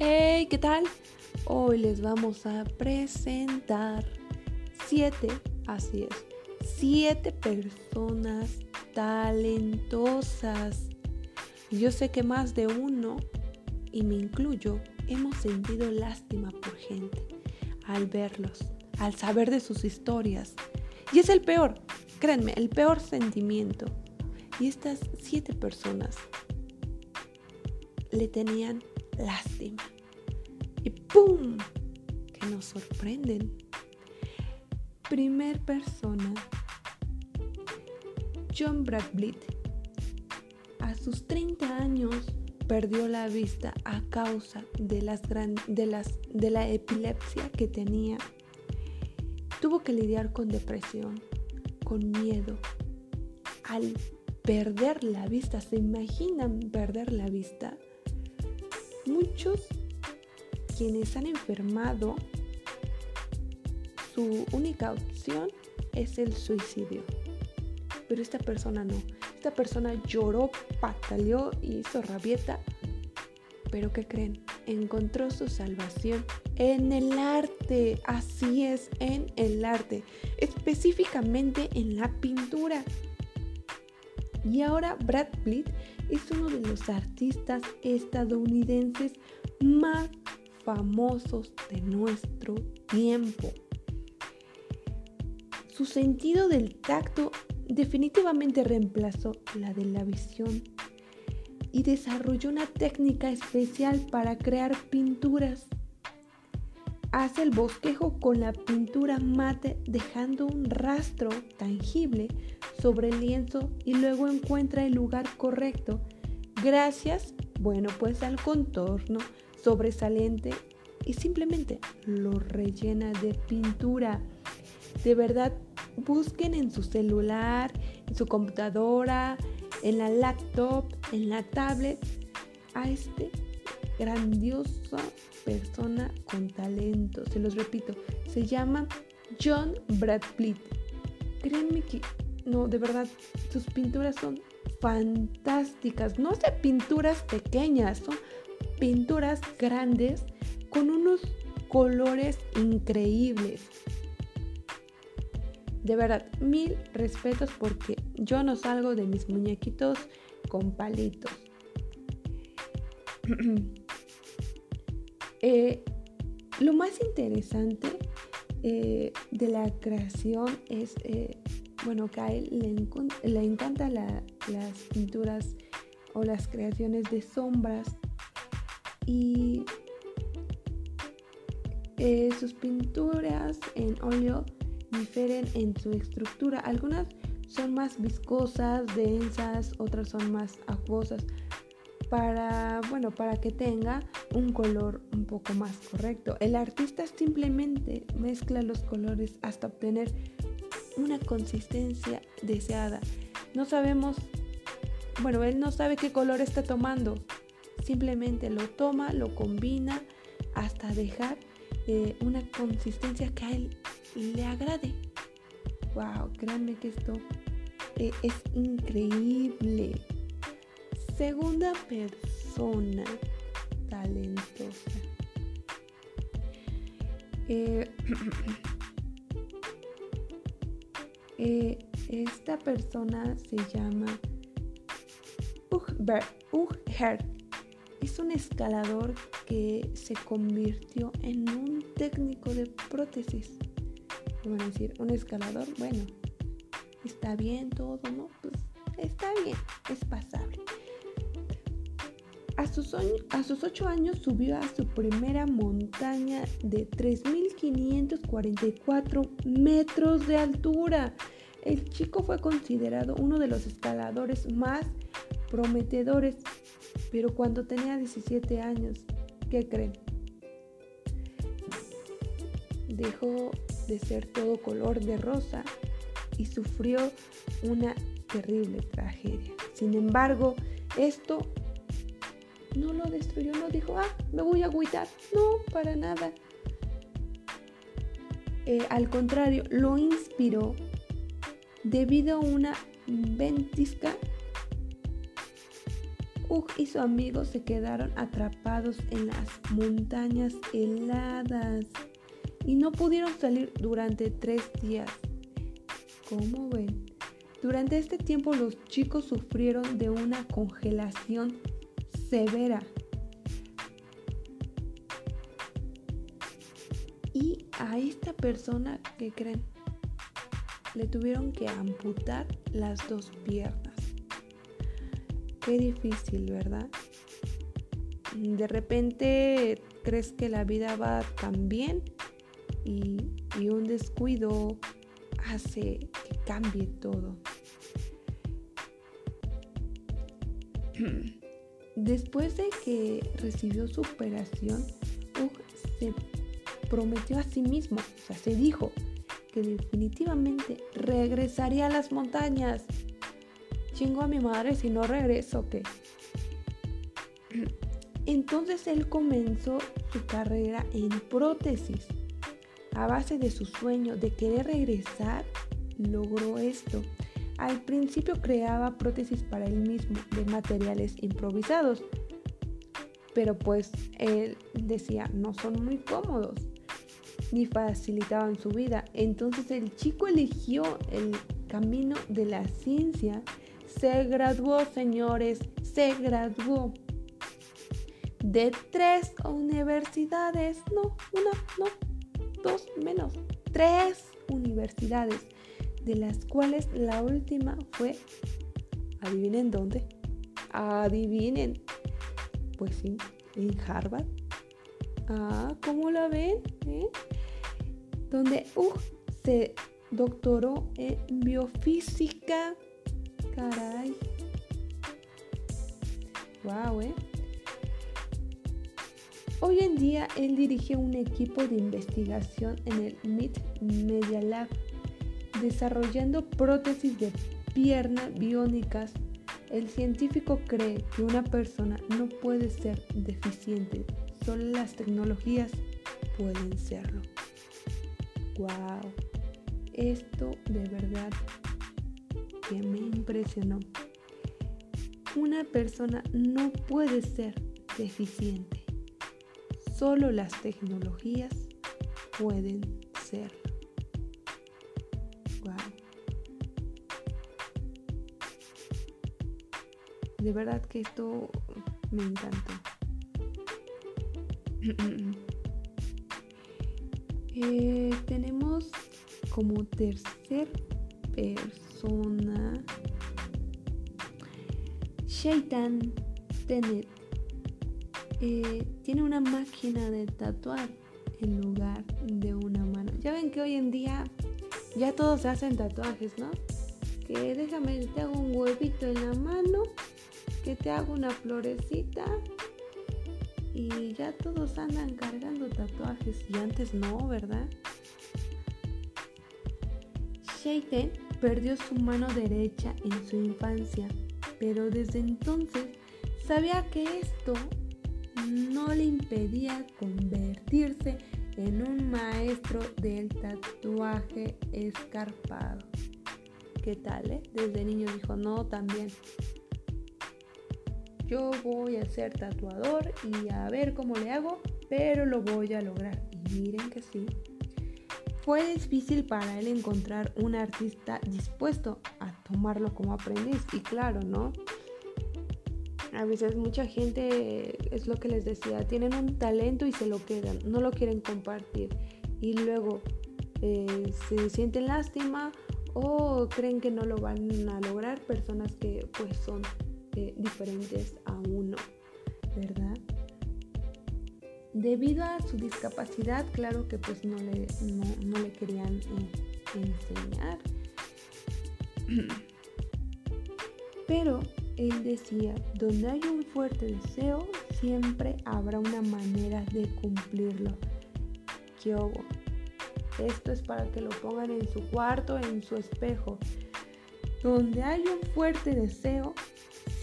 Hey, ¿qué tal? Hoy les vamos a presentar siete, así es, siete personas talentosas. Yo sé que más de uno, y me incluyo, hemos sentido lástima por gente al verlos, al saber de sus historias. Y es el peor, créanme, el peor sentimiento. Y estas siete personas le tenían lástima. Y ¡pum! Que nos sorprenden. Primer persona, John Bradley. A sus 30 años perdió la vista a causa de, las de, las, de la epilepsia que tenía. Tuvo que lidiar con depresión, con miedo. Al perder la vista, ¿se imaginan perder la vista? Muchos quienes han enfermado, su única opción es el suicidio. Pero esta persona no. Esta persona lloró, pataleó y hizo rabieta. Pero ¿qué creen? Encontró su salvación en el arte. Así es, en el arte. Específicamente en la pintura. Y ahora Brad Pitt es uno de los artistas estadounidenses más famosos de nuestro tiempo. Su sentido del tacto definitivamente reemplazó la de la visión y desarrolló una técnica especial para crear pinturas. Hace el bosquejo con la pintura mate dejando un rastro tangible sobre el lienzo y luego encuentra el lugar correcto gracias, bueno, pues al contorno sobresaliente y simplemente lo rellena de pintura. De verdad, busquen en su celular, en su computadora, en la laptop, en la tablet a este grandiosa persona con talento. Se los repito, se llama John Bradley. Créanme que, no, de verdad, sus pinturas son fantásticas. No sé pinturas pequeñas, son pinturas grandes con unos colores increíbles. De verdad, mil respetos porque yo no salgo de mis muñequitos con palitos. Eh, lo más interesante eh, de la creación es, eh, bueno, que a él le, le encantan las pinturas o las creaciones de sombras y sus pinturas en óleo difieren en su estructura. Algunas son más viscosas, densas, otras son más acuosas para, bueno, para que tenga un color un poco más correcto. El artista simplemente mezcla los colores hasta obtener una consistencia deseada. No sabemos, bueno, él no sabe qué color está tomando. Simplemente lo toma, lo combina hasta dejar eh, una consistencia que a él le agrade. Wow, créanme que esto eh, es increíble. Segunda persona talentosa. Eh, eh, esta persona se llama Ugher. Es un escalador que se convirtió en un técnico de prótesis. Van a decir, un escalador, bueno, está bien todo, ¿no? Pues está bien, es pasable. A sus, a sus 8 años subió a su primera montaña de 3.544 metros de altura. El chico fue considerado uno de los escaladores más prometedores, pero cuando tenía 17 años, ¿qué creen? Dejó de ser todo color de rosa y sufrió una terrible tragedia. Sin embargo, esto no lo destruyó, no dijo, ah, me voy a agüitar. No, para nada. Eh, al contrario, lo inspiró debido a una ventisca Ugh y su amigo se quedaron atrapados en las montañas heladas y no pudieron salir durante tres días. ¿Cómo ven? Durante este tiempo los chicos sufrieron de una congelación severa. Y a esta persona que creen, le tuvieron que amputar las dos piernas. Qué difícil, ¿verdad? De repente crees que la vida va tan bien y, un descuido hace que cambie todo. Después de que recibió su operación, se prometió a sí mismo, o sea, se dijo que definitivamente regresaría a las montañas chingo a mi madre si no regreso, ¿qué? Entonces él comenzó su carrera en prótesis. A base de su sueño de querer regresar, logró esto. Al principio creaba prótesis para él mismo de materiales improvisados, pero pues él decía, no son muy cómodos ni facilitaban su vida. Entonces el chico eligió el camino de la ciencia se graduó, señores, se graduó de tres universidades, no, una, no, dos menos, tres universidades, de las cuales la última fue, adivinen dónde, adivinen, pues sí, en Harvard. Ah, ¿cómo la ven? ¿Eh? Donde uh, se doctoró en biofísica Caray. Wow, ¿eh? Hoy en día él dirige un equipo de investigación en el MIT Media Lab, desarrollando prótesis de pierna biónicas. El científico cree que una persona no puede ser deficiente, solo las tecnologías pueden serlo. Wow, esto de verdad que me impresionó. Una persona no puede ser deficiente. Solo las tecnologías pueden ser. De verdad que esto me encantó. Eh, tenemos como tercer persona. Shaitan Tenet eh, tiene una máquina de tatuar en lugar de una mano. Ya ven que hoy en día ya todos hacen tatuajes, ¿no? Que déjame, te hago un huevito en la mano, que te hago una florecita y ya todos andan cargando tatuajes y antes no, ¿verdad? Sheiten perdió su mano derecha en su infancia, pero desde entonces sabía que esto no le impedía convertirse en un maestro del tatuaje escarpado. ¿Qué tal, eh? Desde niño dijo, no, también. Yo voy a ser tatuador y a ver cómo le hago, pero lo voy a lograr. Y miren que sí, fue difícil para él encontrar un artista dispuesto a tomarlo como aprendiz. Y claro, ¿no? A veces mucha gente, es lo que les decía, tienen un talento y se lo quedan, no lo quieren compartir. Y luego eh, se sienten lástima o creen que no lo van a lograr personas que pues son diferentes a uno, ¿verdad? Debido a su discapacidad, claro que pues no le, no, le querían eh, enseñar. Pero él decía, donde hay un fuerte deseo, siempre habrá una manera de cumplirlo. Kyogo. Esto es para que lo pongan en su cuarto, en su espejo. Donde hay un fuerte deseo,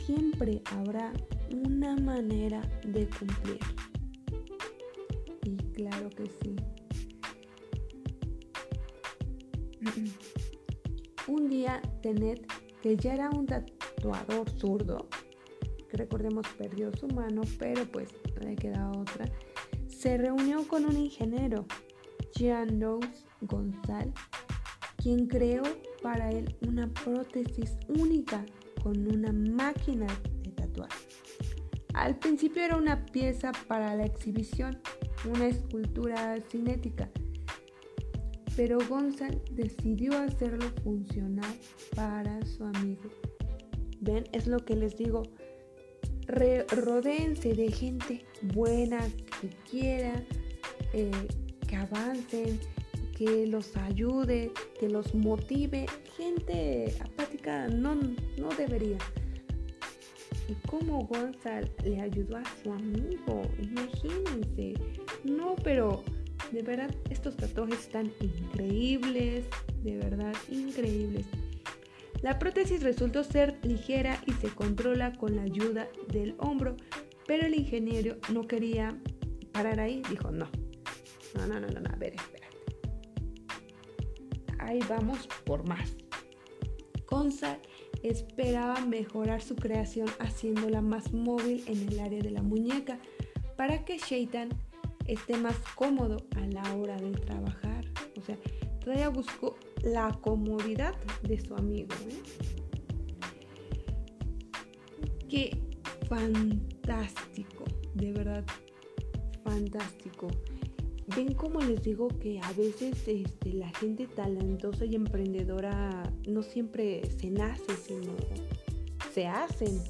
siempre habrá una manera de cumplirlo claro que sí. Un día Tenet, que ya era un tatuador zurdo, recordemos perdió su mano, pero pues le queda otra, se reunió con un ingeniero, Jean Louis González, quien creó para él una prótesis única con una máquina de tatuar. Al principio era una pieza para la exhibición, una escultura cinética, pero González decidió hacerlo funcionar para su amigo. Ven, es lo que les digo. rodéense de gente buena que quiera eh, que avancen, que los ayude, que los motive. Gente no, no debería. ¿Y cómo González le ayudó a su amigo? Imagínense. No, pero de verdad, estos tatuajes están increíbles, de verdad, increíbles. La prótesis resultó ser ligera y se controla con la ayuda del hombro, pero el ingeniero no quería parar ahí, dijo no. No, no, no, no, a ver, espérate. Ahí vamos por más. González esperaba mejorar su creación haciéndola más móvil en el área de la muñeca para que Shaitan esté más cómodo a la hora de trabajar. O sea, todavía buscó la comodidad de su amigo. ¿eh? Qué fantástico, de verdad, fantástico. Ven como les digo que a veces este, la gente talentosa y emprendedora no siempre se nace, sino se hacen.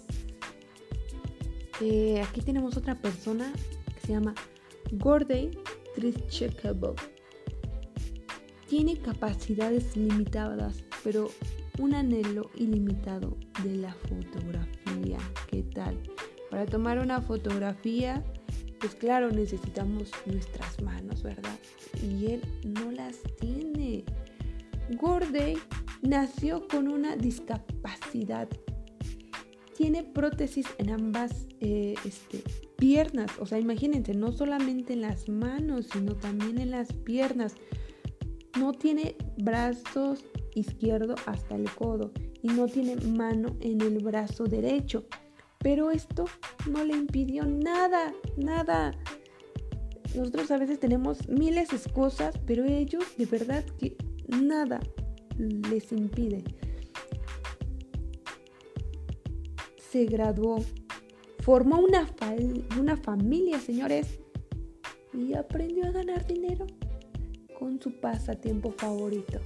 Eh, aquí tenemos otra persona que se llama Gordey Trichekable. Tiene capacidades limitadas, pero un anhelo ilimitado de la fotografía. ¿Qué tal? Para tomar una fotografía, pues claro, necesitamos nuestras manos, ¿verdad? Y él no las tiene. Gordey nació con una discapacidad. Tiene prótesis en ambas eh, este, piernas. O sea, imagínense, no solamente en las manos, sino también en las piernas. No tiene brazos izquierdo hasta el codo y no tiene mano en el brazo derecho. Pero esto no le impidió nada, nada. Nosotros a veces tenemos miles de cosas, pero ellos de verdad que nada les impide. Se graduó formó una, una familia, señores, y aprendió a ganar dinero con su pasatiempo favorito,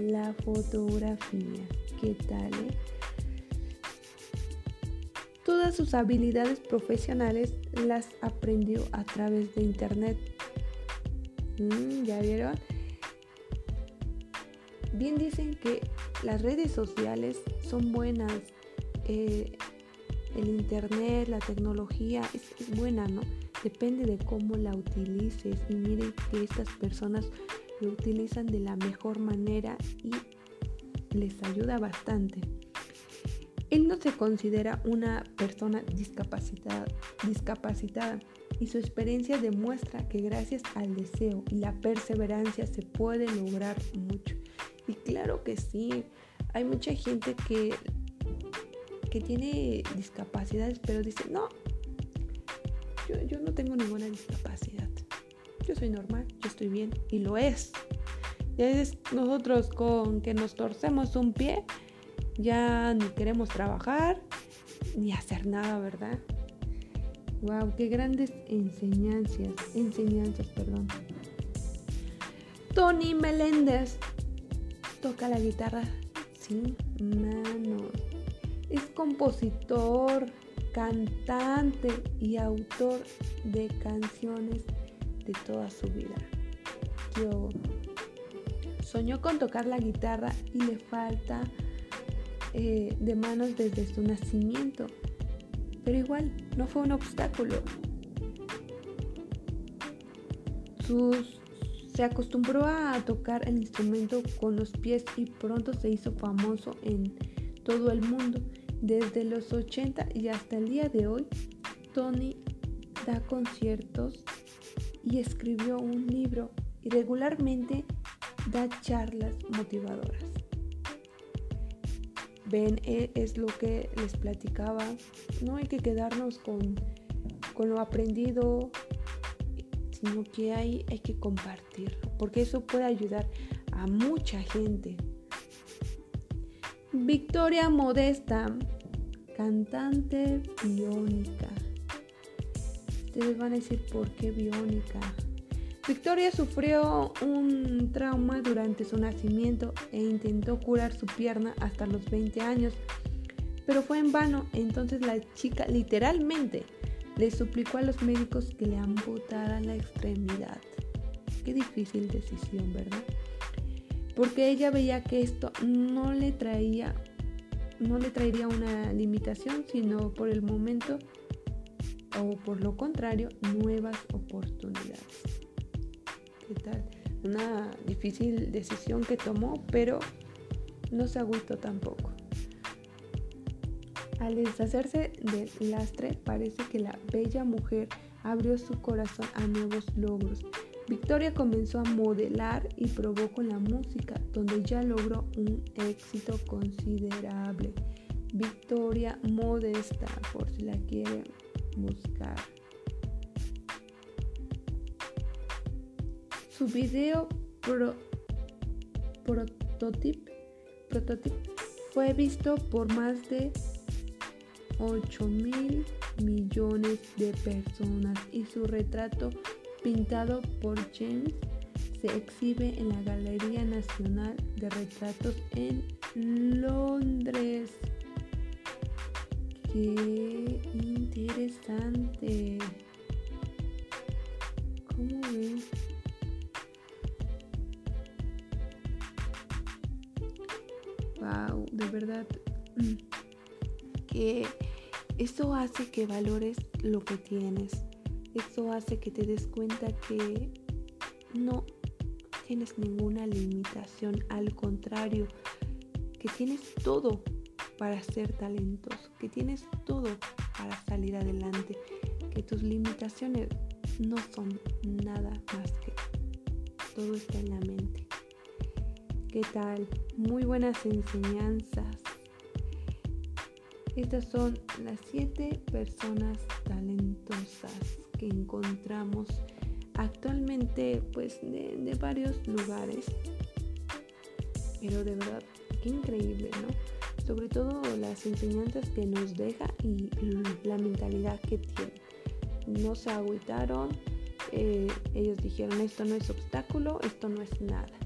la fotografía. ¿Qué tal? Eh? Todas sus habilidades profesionales las aprendió a través de internet. Mm, ¿Ya vieron? Bien dicen que las redes sociales son buenas. Eh, el internet, la tecnología es, buena, ¿no? Depende de cómo la utilices y miren que estas personas lo utilizan de la mejor manera y les ayuda bastante. Él no se considera una persona discapacitada, discapacitada y su experiencia demuestra que gracias al deseo y la perseverancia se puede lograr mucho. Y claro que sí, hay mucha gente que que tiene discapacidades, pero dice, no, yo, no tengo ninguna discapacidad. Yo soy normal, yo estoy bien. Y lo es. Ya es nosotros con que nos torcemos un pie, ya ni queremos trabajar, ni hacer nada, ¿verdad? Wow, qué grandes enseñanzas, enseñanzas, perdón. Tony Meléndez toca la guitarra sin manos. Es compositor, cantante y autor de canciones de toda su vida. Yo soñó con tocar la guitarra y le falta eh, de manos desde su nacimiento, pero igual no fue un obstáculo. se acostumbró a tocar el instrumento con los pies y pronto se hizo famoso en todo el mundo. Desde los 80 y hasta el día de hoy, Tony da conciertos y escribió un libro y regularmente da charlas motivadoras. Ven, e, es lo que les platicaba. No hay que quedarnos con, con lo aprendido, sino que hay, hay que compartir, porque eso puede ayudar a mucha gente. Victoria Modesta, cantante biónica. Ustedes van a decir, ¿por qué biónica? Victoria sufrió un trauma durante su nacimiento e intentó curar su pierna hasta los 20 años, pero fue en vano. Entonces la chica literalmente le suplicó a los médicos que le amputaran la extremidad. Qué difícil decisión, ¿verdad? Porque ella veía que esto no le traía no le traería una limitación, sino por el momento o por lo contrario, nuevas oportunidades Una difícil decisión que tomó, pero no se agüitó tampoco. Al deshacerse del lastre, parece que la bella mujer abrió su corazón a nuevos logros. Victoria comenzó a modelar y probó con la música, donde ya logró un éxito considerable. Victoria Modesta, por si la quieren buscar. Su video prototype, fue visto por más de 8 mil millones de personas y su retrato pintado por James se exhibe en la Galería Nacional de Retratos en Londres. ¡Qué interesante! ¿Cómo ven? Verdad que eso hace que valores lo que tienes. Eso hace que te des cuenta que no tienes ninguna limitación, al contrario, que tienes todo para ser talentoso, que tienes todo para salir adelante, que tus limitaciones no son nada más que todo está en la mente. ¿Qué tal? Muy buenas enseñanzas. Estas son las siete personas talentosas que encontramos actualmente pues de, varios lugares. Pero de verdad, qué increíble, ¿no? Sobre todo las enseñanzas que nos deja y la mentalidad que tiene. No se agüitaron, eh, ellos dijeron esto no es obstáculo, esto no es nada.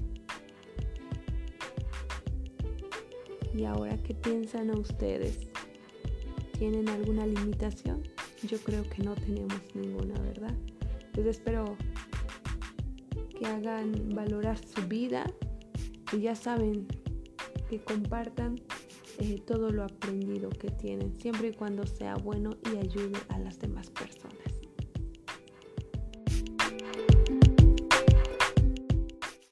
¿Y ahora qué piensan ustedes? ¿Tienen alguna limitación? Yo creo que no tenemos ninguna, ¿verdad? Pues espero que hagan valorar su vida y ya saben que compartan eh, todo lo aprendido que tienen, siempre y cuando sea bueno y ayude a las demás personas.